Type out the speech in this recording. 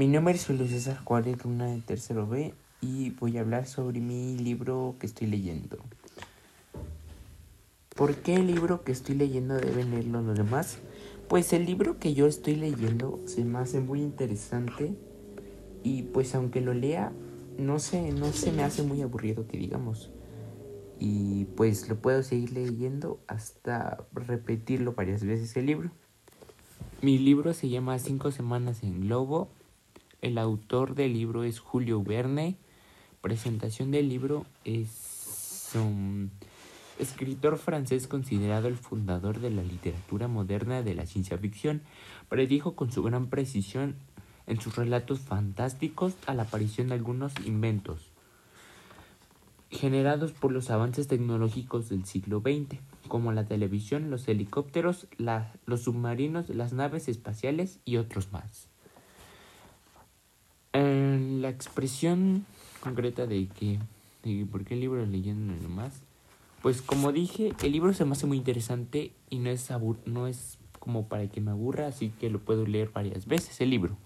Mi nombre es Julio César Juárez, una de tercero B, y voy a hablar sobre mi libro que estoy leyendo. ¿Por qué el libro que estoy leyendo deben leerlo los demás? Pues el libro que yo estoy leyendo se me hace muy interesante y pues aunque lo lea, no sé, no se me hace muy aburrido que digamos. Y pues lo puedo seguir leyendo hasta repetirlo varias veces el libro. Mi libro se llama Cinco Semanas en Globo. El autor del libro es Julio Verne. Presentación del libro es un escritor francés considerado el fundador de la literatura moderna de la ciencia ficción. Predijo con su gran precisión en sus relatos fantásticos a la aparición de algunos inventos generados por los avances tecnológicos del siglo XX, como la televisión, los helicópteros, los submarinos, las naves espaciales y otros más. Expresión concreta de que, de por qué el libro leyendo nomás, pues como dije, el libro se me hace muy interesante y no es, no es como para que me aburra, así que lo puedo leer varias veces el libro.